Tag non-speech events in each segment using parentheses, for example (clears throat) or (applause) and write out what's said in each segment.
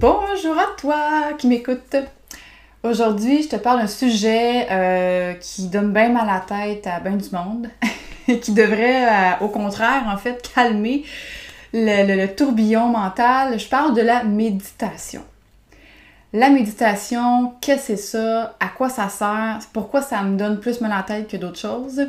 Bonjour à toi qui m'écoute. Aujourd'hui, je te parle d'un sujet euh, qui donne bien mal à la tête à bien du monde, (laughs) qui devrait euh, au contraire en fait calmer le, tourbillon mental. Je parle de la méditation. La méditation, qu'est-ce que c'est ça? À quoi ça sert? Pourquoi ça me donne plus mal à la tête que d'autres choses?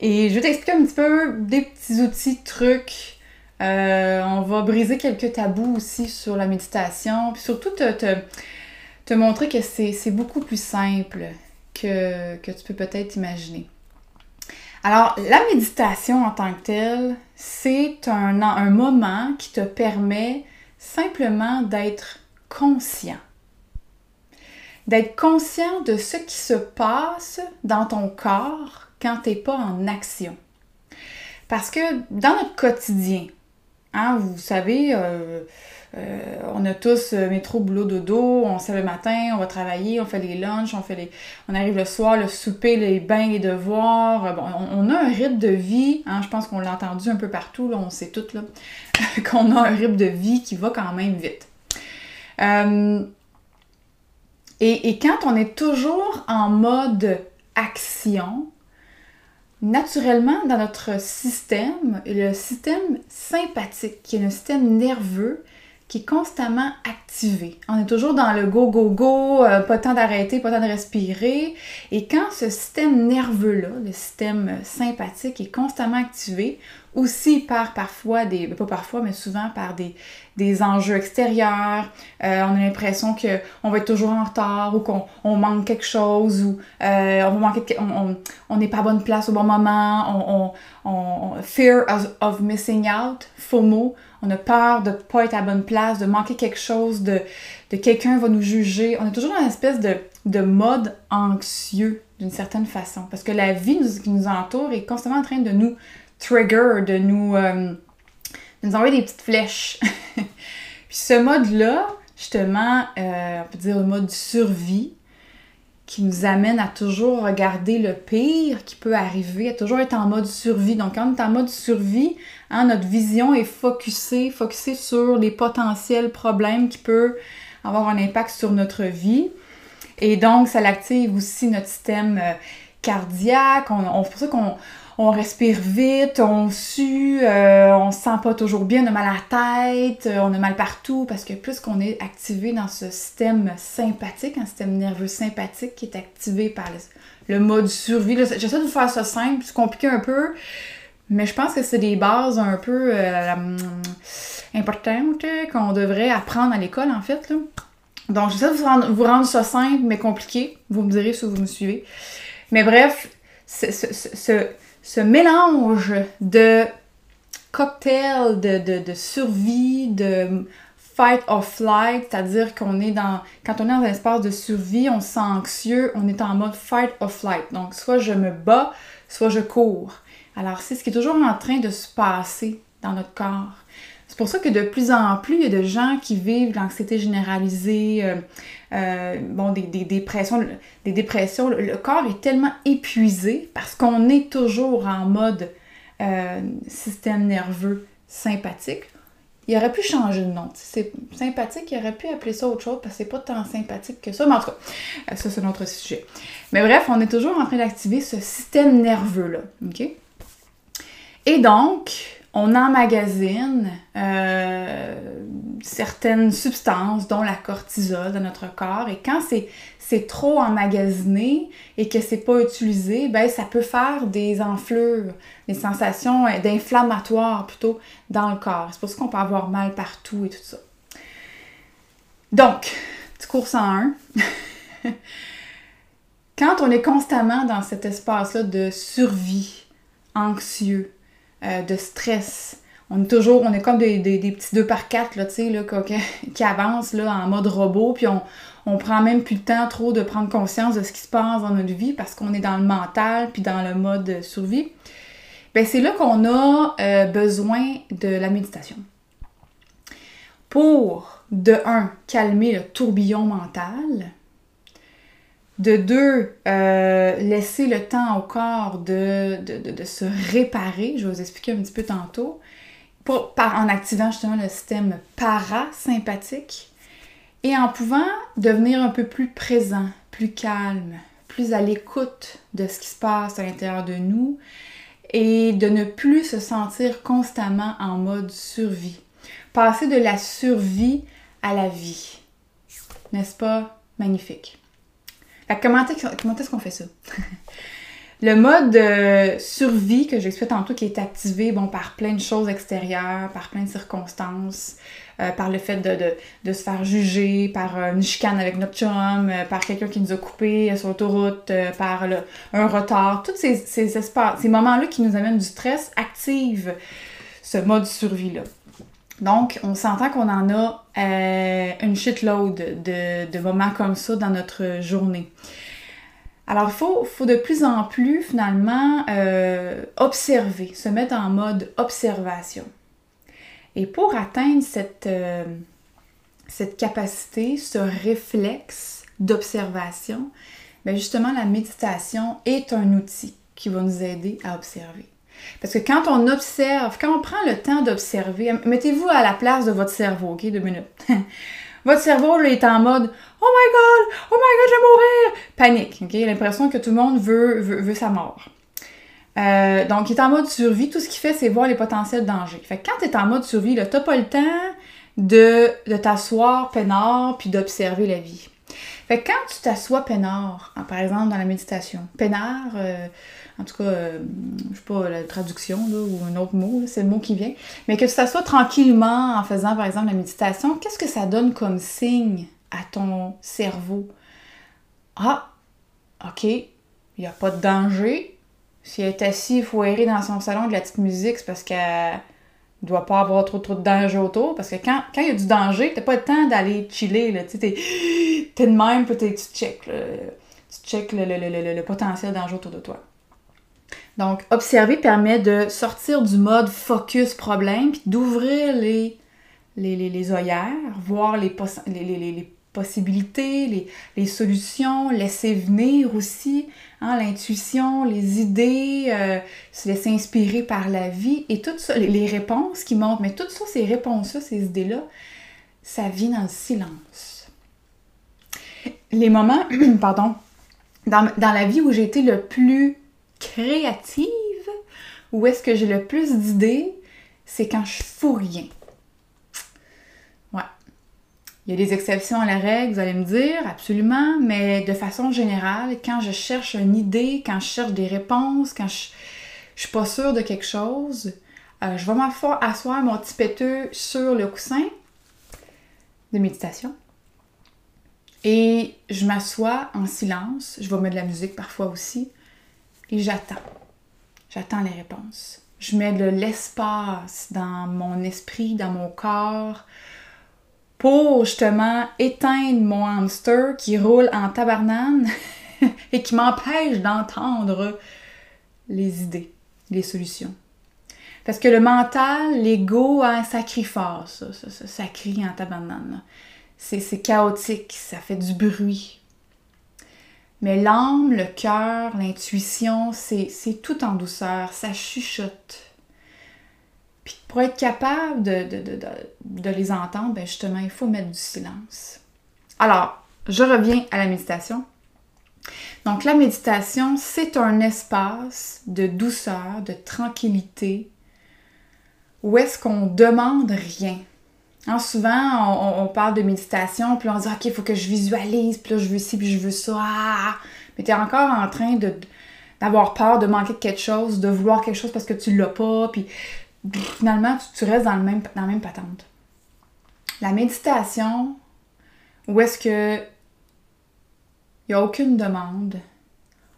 Et je vais t'expliquer un petit peu des petits outils, trucs, euh, on va briser quelques tabous aussi sur la méditation, puis surtout te, montrer que c'est beaucoup plus simple que, tu peux peut-être imaginer. Alors, la méditation en tant que telle, c'est un, un moment qui te permet simplement d'être conscient. D'être conscient de ce qui se passe dans ton corps quand tu n'es pas en action. Parce que dans notre quotidien, Hein, vous savez, euh, euh, on a tous euh, métro, boulot, dodo, on se le matin, on va travailler, on fait les lunchs, on fait les. On arrive le soir, le souper, les bains, les devoirs. Bon, on, a un rythme de vie, hein, je pense qu'on l'a entendu un peu partout, là, on sait tout là, (laughs) qu'on a un rythme de vie qui va quand même vite. et quand on est toujours en mode action, naturellement dans notre système, le système sympathique, qui est le système nerveux, qui est constamment activé. On est toujours dans le go, go, go, euh, pas temps d'arrêter, pas temps de respirer. Et quand ce système nerveux-là, le système sympathique, est constamment activé, aussi par parfois des, pas parfois, mais souvent par des, des enjeux extérieurs, euh, on a l'impression qu'on va être toujours en retard ou qu'on on manque quelque chose ou euh, on va manquer, on n'est pas à bonne place au bon moment, on, on fear of, of missing out, FOMO, on a peur de ne pas être à bonne place, de manquer quelque chose, de, de quelqu'un va nous juger. On est toujours dans une espèce de, mode anxieux d'une certaine façon. Parce que la vie qui nous entoure est constamment en train de nous trigger, de nous, euh, de nous envoyer des petites flèches. (laughs) Puis ce mode-là, justement, euh, on peut dire le mode survie, qui nous amène à toujours regarder le pire qui peut arriver, à toujours être en mode survie. Donc, quand on est en mode survie, hein, notre vision est focusée, focusée sur les potentiels problèmes qui peuvent avoir un impact sur notre vie. Et donc, ça l'active aussi notre système euh, cardiaque. On, on, c'est pour ça qu'on on respire vite, on sue, euh, on se sent pas toujours bien, on a mal à la tête, euh, on a mal partout parce que plus qu'on est activé dans ce système sympathique, un système nerveux sympathique qui est activé par le, mode survie. J'essaie de faire ça simple, c'est compliqué un peu, mais je pense que c'est des bases un peu euh, importantes qu'on devrait apprendre à l'école en fait. Donc j'essaie de vous rendre, vous rendre ça simple mais compliqué. Vous me direz si vous me suivez. Mais bref, ce mélange de cocktail de, survie, de fight or flight, c'est-à-dire qu'on est dans, quand on est dans un espace de survie, on se sent anxieux, on est en mode fight or flight. Donc, soit je me bats, soit je cours. Alors, c'est ce qui est toujours en train de se passer dans notre corps. C'est pour ça que de plus en plus, il y a de gens qui vivent l'anxiété généralisée, euh, euh, bon, des, dépressions. Des dépressions. Le, corps est tellement épuisé parce qu'on est toujours en mode euh, système nerveux sympathique. Il aurait pu changer de nom. C'est sympathique, il aurait pu appeler ça autre chose parce que c'est pas tant sympathique que ça. Mais en tout cas, ça c'est un autre sujet. Mais bref, on est toujours en train d'activer ce système nerveux-là. OK? Et donc, on emmagasine euh, certaines substances, dont la cortisol dans notre corps. Et quand c'est trop emmagasiné et que c'est pas utilisé, ben ça peut faire des enflures, des sensations euh, d'inflammatoire plutôt dans le corps. C'est pour ça qu'on peut avoir mal partout et tout ça. Donc, petit cours 101. (laughs) Quand on est constamment dans cet espace-là de survie, anxieux, euh, de stress. On est toujours, on est comme des, petits deux par quatre, là, tu sais, là, (laughs) qui, avancent là, en mode robot, puis on, on prend même plus le temps trop de prendre conscience de ce qui se passe dans notre vie parce qu'on est dans le mental, puis dans le mode survie. Ben, c'est là qu'on a euh, besoin de la méditation. Pour, de un, calmer le tourbillon mental, de deux, euh, laisser le temps au corps de, se réparer. Je vais vous expliquer un petit peu tantôt. Par, en activant justement le système parasympathique. Et en pouvant devenir un peu plus présent, plus calme, plus à l'écoute de ce qui se passe à l'intérieur de nous et de ne plus se sentir constamment en mode survie. Passer de la survie à la vie. N'est-ce pas magnifique? Comment est-ce qu'on fait ça? (laughs) Le mode de survie que j'explique tantôt qui est activé bon, par plein de choses extérieures, par plein de circonstances, euh, par le fait de, se faire juger, par euh, une chicane avec notre chum, euh, par quelqu'un qui nous a coupé sur l'autoroute, par un retard, tous ces, ces ces moments-là qui nous amènent du stress activent ce mode survie-là. Donc, on s'entend qu'on en a une shitload de, moments comme ça dans notre journée. Alors, il faut, de plus en plus, finalement, euh, observer, se mettre en mode observation. Et pour atteindre cette, euh, cette capacité, ce réflexe d'observation, bien justement, la méditation est un outil qui va nous aider à observer. Parce que quand on observe, quand on prend le temps d'observer, mettez-vous à la place de votre cerveau, ok, deux minutes. (laughs) Votre cerveau là, est en mode Oh my god, oh my god, je vais mourir! Panique, ok? L'impression que tout le monde veut, veut, sa mort. Euh, donc, il est en mode survie. Tout ce qu'il fait, c'est voir les potentiels dangers. Fait que quand tu es en mode survie, tu n'as pas le temps de, de t'asseoir peinard puis d'observer la vie. Fait que quand tu t'assois peinard, par exemple dans la méditation, peinard, euh, en tout cas, euh, je sais pas la traduction ou un autre mot, c'est le mot qui vient, mais que tu t'assois tranquillement en faisant par exemple la méditation, qu'est-ce que ça donne comme signe à ton cerveau? Ah, ok, il n'y a pas de danger. Si elle est assise foirée dans son salon de la petite musique, c'est parce qu'elle doit pas avoir trop trop de danger autour. Parce que quand il y a du danger, t'as pas le temps d'aller chiller. Là, tu (gasps) t'es, de même, puis tu check, tu check le, le, le potentiel danger autour de toi. Donc, observer permet de sortir du mode focus problème, puis d'ouvrir les, les, les, œillères, voir les, les possibilités, les, solutions, laisser venir aussi hein, l'intuition, les idées, euh, se laisser inspirer par la vie et tout ça, les, réponses qui montent. Mais toutes ça, ces réponses-là, ces idées-là, ça vient dans le silence. Les moments, (clears throat) pardon, dans, dans la vie où j'ai été le plus créative, où est-ce que j'ai le plus d'idées, c'est quand je fous rien. Il y a des exceptions à la règle, vous allez me dire, absolument, mais de façon générale, quand je cherche une idée, quand je cherche des réponses, quand je, je suis pas sûre de quelque chose, euh, je vais m'asseoir mon petit péteux sur le coussin de méditation. Et je m'assois en silence. Je vais mettre de la musique parfois aussi et j'attends. J'attends les réponses. Je mets de l'espace dans mon esprit, dans mon corps, pour justement éteindre mon hamster qui roule en tabarnane (laughs) et qui m'empêche d'entendre les idées, les solutions. Parce que le mental, l'ego, hein, ça crie fort, ça, ça, ça, crie en tabarnane. C'est chaotique, ça fait du bruit. Mais l'âme, le cœur, l'intuition, c'est tout en douceur, ça chuchote. Puis pour être capable de, les entendre, ben justement, il faut mettre du silence. Alors, je reviens à la méditation. Donc la méditation, c'est un espace de douceur, de tranquillité, où est-ce qu'on demande rien. Hein, souvent, on, parle de méditation, puis on dit OK, il faut que je visualise, puis là, je veux ci, puis je veux ça. Mais tu es encore en train d'avoir peur de manquer quelque chose, de vouloir quelque chose parce que tu l'as pas, puis finalement, tu, restes dans, le même, dans la même patente. La méditation, où est-ce que il n'y a aucune demande,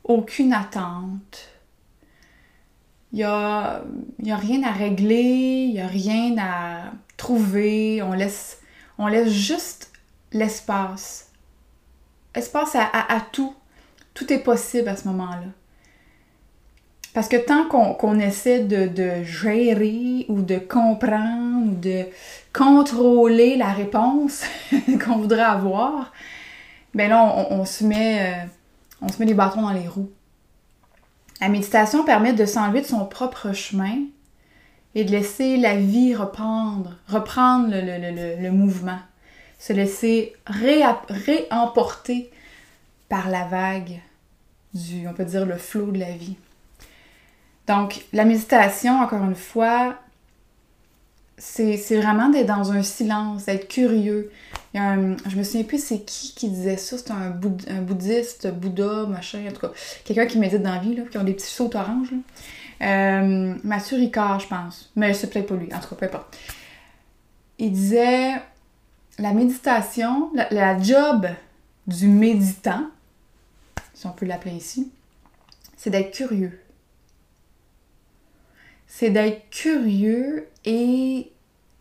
aucune attente, il n'y a, a rien à régler, il n'y a rien à trouver, on laisse, on laisse juste l'espace. Espace à, à, tout. Tout est possible à ce moment-là. Parce que tant qu'on essaie de, gérer ou de comprendre ou de contrôler la réponse (laughs) qu'on voudrait avoir, ben là, on, se met, euh, on se met les bâtons dans les roues. La méditation permet de s'enlever de son propre chemin et de laisser la vie reprendre, reprendre le, mouvement, se laisser réemporter par la vague du, on peut dire, le flot de la vie. Donc, la méditation, encore une fois, c'est vraiment d'être dans un silence, d'être curieux. Il y un, je me souviens plus c'est qui qui disait ça, c'est un, bouddhiste, Bouddha, machin, en tout cas, quelqu'un qui médite dans la vie, là, qui ont des petits sauts oranges. Euh, Mathieu Ricard, je pense. Mais c'est peut-être pas lui, en tout cas, peu importe. Il disait la méditation, la, job du méditant, si on peut l'appeler ici, c'est d'être curieux. C'est d'être curieux et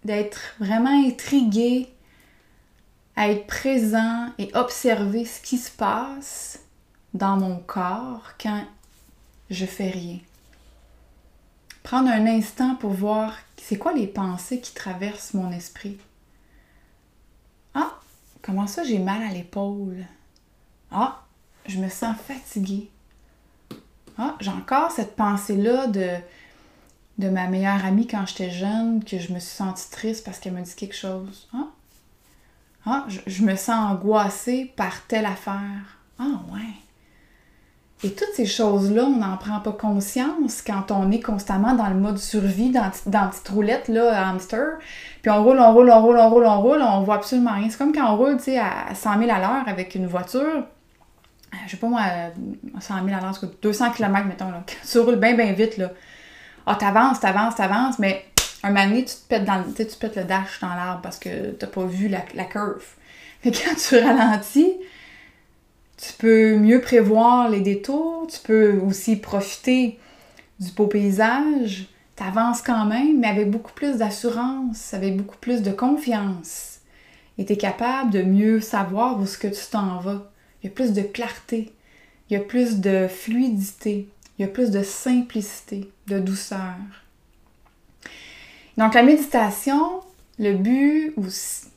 d'être vraiment intrigué à être présent et observer ce qui se passe dans mon corps quand je fais rien. Prendre un instant pour voir c'est quoi les pensées qui traversent mon esprit. Ah, comment ça j'ai mal à l'épaule? Ah, je me sens fatiguée. Ah, j'ai encore cette pensée-là de, de ma meilleure amie quand j'étais jeune, que je me suis sentie triste parce qu'elle m'a dit quelque chose. Ah, ah je, me sens angoissée par telle affaire. Ah, ouais. Et toutes ces choses-là, on n'en prend pas conscience quand on est constamment dans le mode survie, dans, dans petite roulette, là, hamster. Puis on roule, on roule, on roule, on roule, on roule, on voit absolument rien. C'est comme quand on roule, tu sais, à 100 000 à l'heure avec une voiture. Euh, je sais pas moi, 100 000 à l'heure, 200 km, mettons, là. (laughs) Tu roules bien, bien vite, là. Ah, t'avances, t'avances, t'avances, mais un moment donné, tu te pètes, dans, tu le dash dans l'arbre parce que t'as pas vu la, la curve. (laughs) Mais quand tu ralentis, tu peux mieux prévoir les détours, tu peux aussi profiter du beau paysage, tu avances quand même, mais avec beaucoup plus d'assurance, avec beaucoup plus de confiance. Et tu es capable de mieux savoir où ce que tu t'en vas. Il y a plus de clarté, il y a plus de fluidité, il y a plus de simplicité, de douceur. Donc la méditation, le but, ou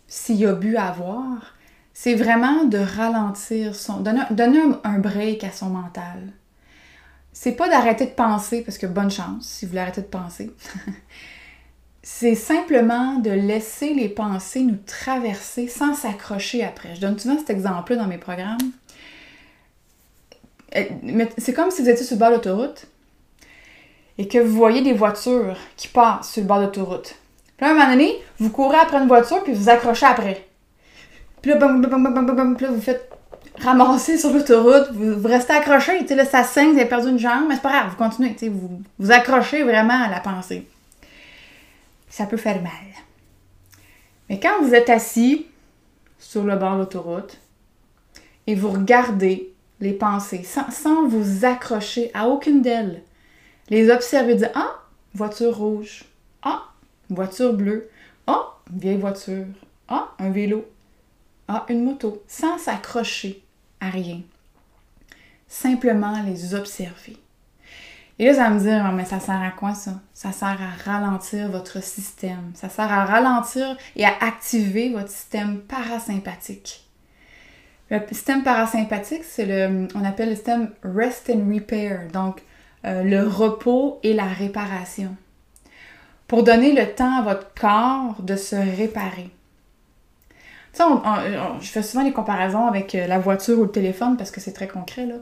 s'il y a but à avoir, c'est vraiment de ralentir son. donner, un, break à son mental. C'est pas d'arrêter de penser, parce que bonne chance si vous voulez arrêter de penser. (laughs) c'est simplement de laisser les pensées nous traverser sans s'accrocher après. Je donne souvent cet exemple-là dans mes programmes. Euh, c'est comme si vous étiez sur le bord de l'autoroute et que vous voyez des voitures qui passent sur le bord de l'autoroute. Puis à un moment donné, vous courez après une voiture puis vous accrochez après. Puis là, vous faites ramasser sur l'autoroute, vous, restez accroché, là, ça saigne, vous avez perdu une jambe, mais c'est pas grave, vous continuez, vous, vous accrochez vraiment à la pensée. Ça peut faire mal. Mais quand vous êtes assis sur le bord de l'autoroute et vous regardez les pensées sans, sans vous accrocher à aucune d'elles, les observer, dire Ah, voiture rouge. Ah, voiture bleue. Ah, vieille voiture. Ah, un vélo à une moto sans s'accrocher à rien. Simplement les observer. Et là, ça me dire, ah, mais ça sert à quoi ça? Ça sert à ralentir votre système. Ça sert à ralentir et à activer votre système parasympathique. Le système parasympathique, c'est le, on appelle le système rest and repair, donc euh, le repos et la réparation. Pour donner le temps à votre corps de se réparer je fais souvent des comparaisons avec euh, la voiture ou le téléphone parce que c'est très concret. Là.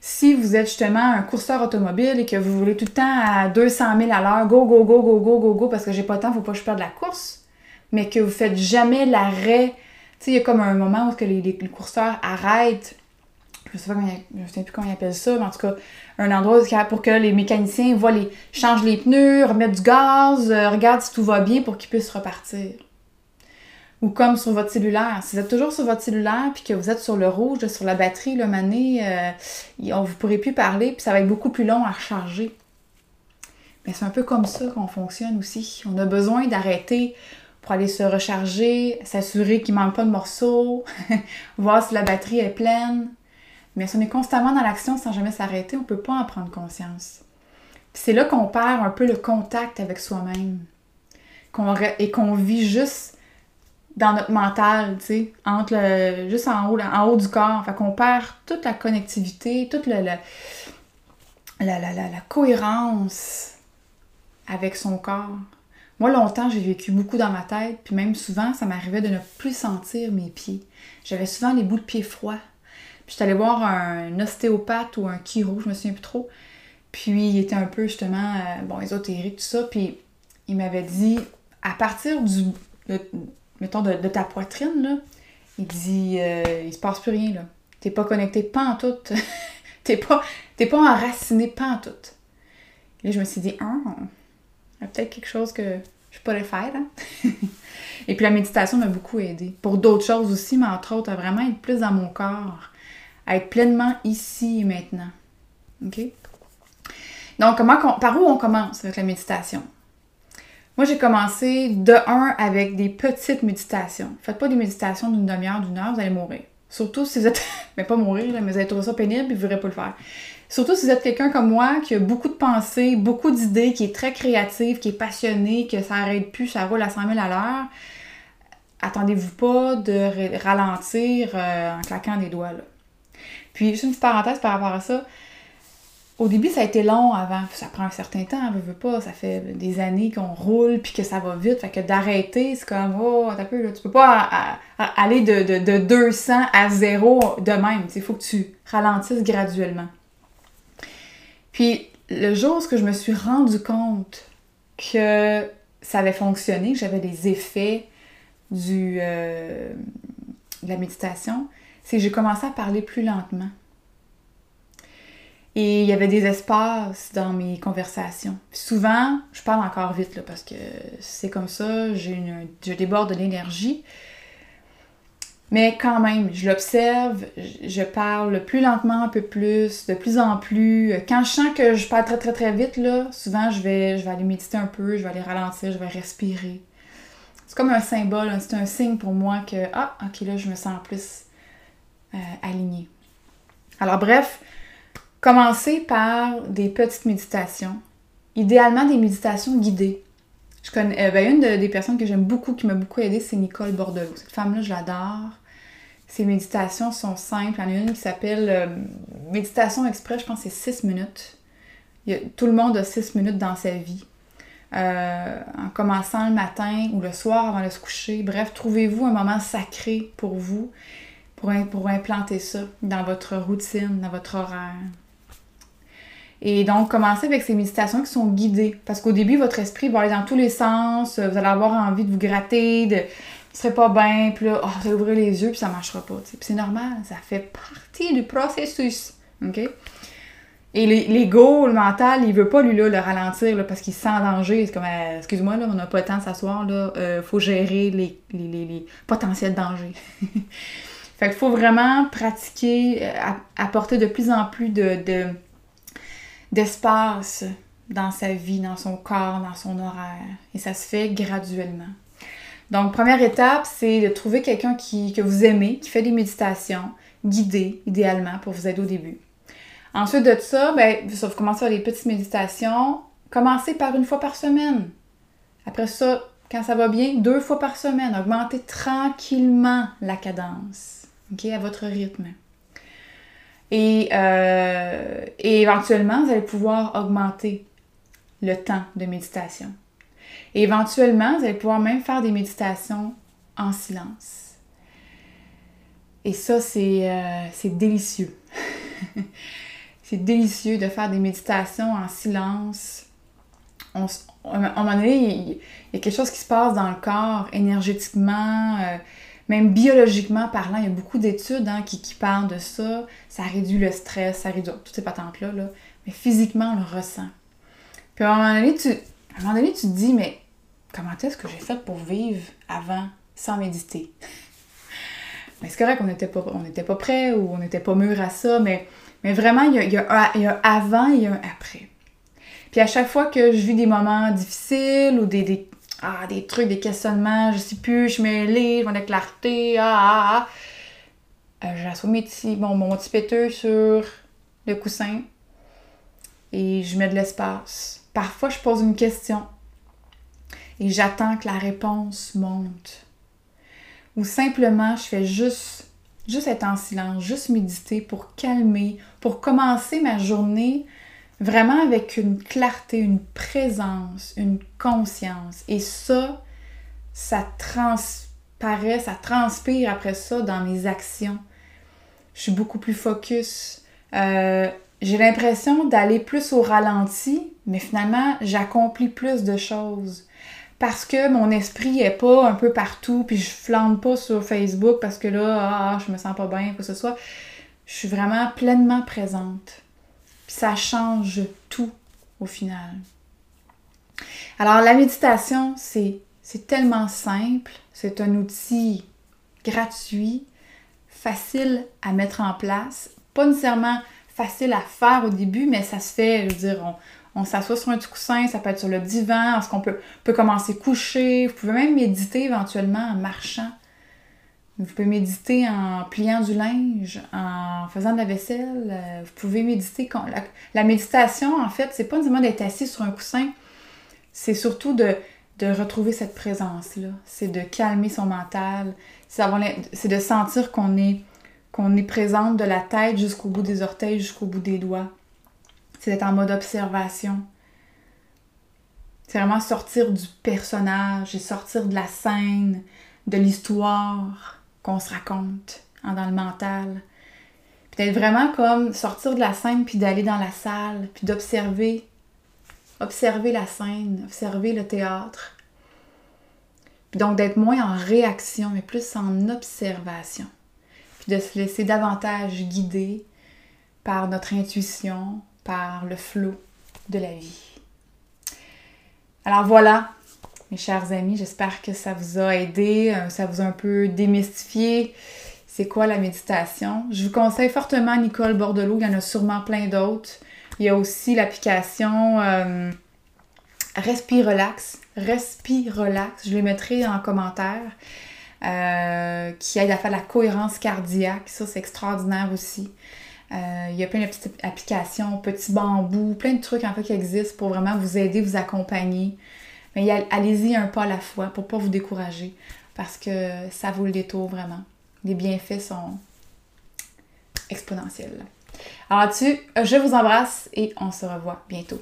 Si vous êtes justement un courseur automobile et que vous voulez tout le temps à 200 000 à l'heure, go, go, go, go, go, go, go, parce que j'ai pas le temps, faut pas que je perde la course, mais que vous faites jamais l'arrêt. Sais, il y a comme un moment où les, les, courseurs arrêtent je sais pas je sais plus comment ils appellent ça, mais en tout cas, un endroit pour que les mécaniciens voient les, changent les pneus, remettent du gaz, euh, regardent si tout va bien pour qu'ils puissent repartir. Ou comme sur votre cellulaire. Si vous êtes toujours sur votre cellulaire puis que vous êtes sur le rouge, sur la batterie, le mané, euh, vous ne pourrez plus parler puis ça va être beaucoup plus long à recharger. Mais c'est un peu comme ça qu'on fonctionne aussi. On a besoin d'arrêter pour aller se recharger, s'assurer qu'il manque pas de morceaux, (laughs) voir si la batterie est pleine. Mais si on est constamment dans l'action sans jamais s'arrêter, on peut pas en prendre conscience. C'est là qu'on perd un peu le contact avec soi-même. et qu'on vit juste dans notre mental, entre juste en haut, du corps. Fait qu'on perd toute la connectivité, toute le, la, la, la, cohérence avec son corps. Moi, longtemps, j'ai vécu beaucoup dans ma tête, puis même souvent, ça m'arrivait de ne plus sentir mes pieds. J'avais souvent les bouts de pieds froids. Puis j'étais allée voir un ostéopathe ou un chiro, je me souviens plus trop. Puis il était un peu justement, euh, bon, ésotérique, tout ça. Puis il m'avait dit, à partir du, mettons, de, ta poitrine, là, il dit, euh, il se passe plus rien, là. T'es pas connecté pas en tout. (laughs) t'es pas, t'es pas enraciné pas en tout. Et je me suis dit, ah, il y a peut-être quelque chose que je pourrais faire. Hein? (laughs) et puis la méditation m'a beaucoup aidé. Pour d'autres choses aussi, mais entre autres, à vraiment être plus dans mon corps, à être pleinement ici et maintenant. OK? Donc, comment, par où on commence avec la méditation? Moi, j'ai commencé de un avec des petites méditations. Faites pas des méditations d'une demi-heure, d'une heure, vous allez mourir. Surtout si vous êtes. (laughs) mais pas mourir, mais vous allez trouver ça pénible et vous ne voudrez pas le faire. Surtout si vous êtes quelqu'un comme moi qui a beaucoup de pensées, beaucoup d'idées, qui est très créatif, qui est passionné, que ça arrête plus, ça roule à 100 000 à l'heure. Attendez-vous pas de ralentir euh, en claquant des doigts. Puis, juste une petite parenthèse par rapport à ça. Au début, ça a été long avant. Ça prend un certain temps, veut, veut pas. Ça fait des années qu'on roule puis que ça va vite. Fait que d'arrêter, c'est comme, oh, t'as peu. Tu peux pas aller de, de, 200 à 0 de même. Il faut que tu ralentisses graduellement. Puis le jour où je me suis rendu compte que ça avait fonctionné, que j'avais des effets du, euh, de la méditation, c'est que j'ai commencé à parler plus lentement. Et il y avait des espaces dans mes conversations. souvent, je parle encore vite là, parce que c'est comme ça, j'ai je déborde de l'énergie. Mais quand même, je l'observe, je parle plus lentement, un peu plus, de plus en plus. Quand je sens que je parle très très très vite, là, souvent je vais, je vais aller méditer un peu, je vais aller ralentir, je vais respirer. C'est comme un symbole, c'est un signe pour moi que, ah, ok, là, je me sens plus euh, alignée. Alors bref, commencez par des petites méditations. Idéalement des méditations guidées. Je connais, euh, ben, une des personnes que j'aime beaucoup, qui m'a beaucoup aidé, c'est Nicole Bordelot. Cette femme-là, je l'adore. Ses méditations sont simples. Il y en a une qui s'appelle euh, Méditation express, je pense que c'est 6 minutes. tout le monde a 6 minutes dans sa vie. Euh, en commençant le matin ou le soir avant de se coucher. Bref, trouvez-vous un moment sacré pour vous, pour, pour implanter ça dans votre routine, dans votre horaire. Et donc, commencez avec ces méditations qui sont guidées. Parce qu'au début, votre esprit va aller dans tous les sens. Vous allez avoir envie de vous gratter, de serait pas bien, puis là, oh, ouvrir les yeux, puis ça marchera pas. C'est normal, ça fait partie du processus. OK? Et l'ego, le mental, il veut pas, lui, là, le ralentir, parce qu'il se sent en danger. C'est comme, euh, excuse-moi, là, on n'a pas le temps de s'asseoir, là, euh, faut gérer les, les, potentiels dangers. (laughs) fait qu'il faut vraiment pratiquer, euh, apporter de plus en plus de, d'espace dans sa vie, dans son corps, dans son horaire. Et ça se fait graduellement. Donc, première étape, c'est de trouver quelqu'un qui, que vous aimez, qui fait des méditations guidées, idéalement, pour vous aider au début. Ensuite de ça, ben, vous commencez par les petites méditations. Commencez par une fois par semaine. Après ça, quand ça va bien, deux fois par semaine. Augmentez tranquillement la cadence, OK, à votre rythme. Et, euh, et éventuellement, vous allez pouvoir augmenter le temps de méditation. Et éventuellement, vous allez pouvoir même faire des méditations en silence. Et ça, c'est euh, délicieux. (laughs) c'est délicieux de faire des méditations en silence. à un moment donné, il, y a quelque chose qui se passe dans le corps, énergétiquement, euh, même biologiquement parlant. Il y a beaucoup d'études hein, qui, qui, parlent de ça. Ça réduit le stress, ça réduit toutes ces patentes-là. Là. Mais physiquement, on le ressent. Puis à un moment donné, tu, à un moment donné, tu te dis, mais comment est-ce que j'ai fait pour vivre avant sans méditer? (laughs) mais c'est correct, on n'était pas, on pas prêt ou on n'était pas mûr à ça, mais, mais vraiment, il y, a, il, y a, un avant et un après. Puis à chaque fois que je vis des moments difficiles ou des, des, ah, des trucs, des questionnements, je sais plus, je me mêlée, je vois de clarté, ah, ah, ah, euh, mon petit péteux sur le coussin et je mets de l'espace Parfois, je pose une question et j'attends que la réponse monte. Ou simplement, je fais juste, juste être en silence, juste méditer pour calmer, pour commencer ma journée vraiment avec une clarté, une présence, une conscience. Et ça, ça transparaît, ça transpire après ça dans mes actions. Je suis beaucoup plus focus. Euh, j'ai l'impression d'aller plus au ralenti, mais finalement, j'accomplis plus de choses. Parce que mon esprit est pas un peu partout, puis je flambe pas sur Facebook parce que là, ah, je me sens pas bien, quoi que ce soit. Je suis vraiment pleinement présente. Ça change tout au final. Alors, la méditation, c'est tellement simple. C'est un outil gratuit, facile à mettre en place. Pas nécessairement facile à faire au début, mais ça se fait, je veux dire, on, s'assoit sur un petit coussin, ça peut être sur le divan, est-ce qu'on peut, peut commencer coucher, vous pouvez même méditer éventuellement en marchant. Vous pouvez méditer en pliant du linge, en faisant de la vaisselle. Euh, vous pouvez méditer. La, la méditation, en fait, c'est pas nécessairement d'être assis sur un coussin, c'est surtout de, de retrouver cette présence-là. C'est de calmer son mental. C'est de sentir qu'on est qu'on est présente de la tête jusqu'au bout des orteils, jusqu'au bout des doigts. C'est d'être en mode observation. C'est vraiment sortir du personnage et sortir de la scène, de l'histoire qu'on se raconte hein, dans le mental. Puis d'être vraiment comme sortir de la scène puis d'aller dans la salle, puis d'observer, observer la scène, observer le théâtre. Puis donc d'être moins en réaction, mais plus en observation puis de se laisser davantage guider par notre intuition, par le flot de la vie. Alors voilà, mes chers amis, j'espère que ça vous a aidé, euh, ça vous a un peu démystifié c'est quoi la méditation? Je vous conseille fortement Nicole Bordelot, il y en a sûrement plein d'autres. Il y a aussi l'application euh, Respire Relax. Respire Relax, je les mettrai en commentaire. Euh, qui aide à faire la cohérence cardiaque. Ça, c'est extraordinaire aussi. Euh, il y a plein de petites applications, petits bambous, plein de trucs en fait qui existent pour vraiment vous aider, vous accompagner. Mais allez-y un pas à la fois pour pas vous décourager parce que ça vaut le détour vraiment. Les bienfaits sont exponentiels. Alors là-dessus, je vous embrasse et on se revoit bientôt.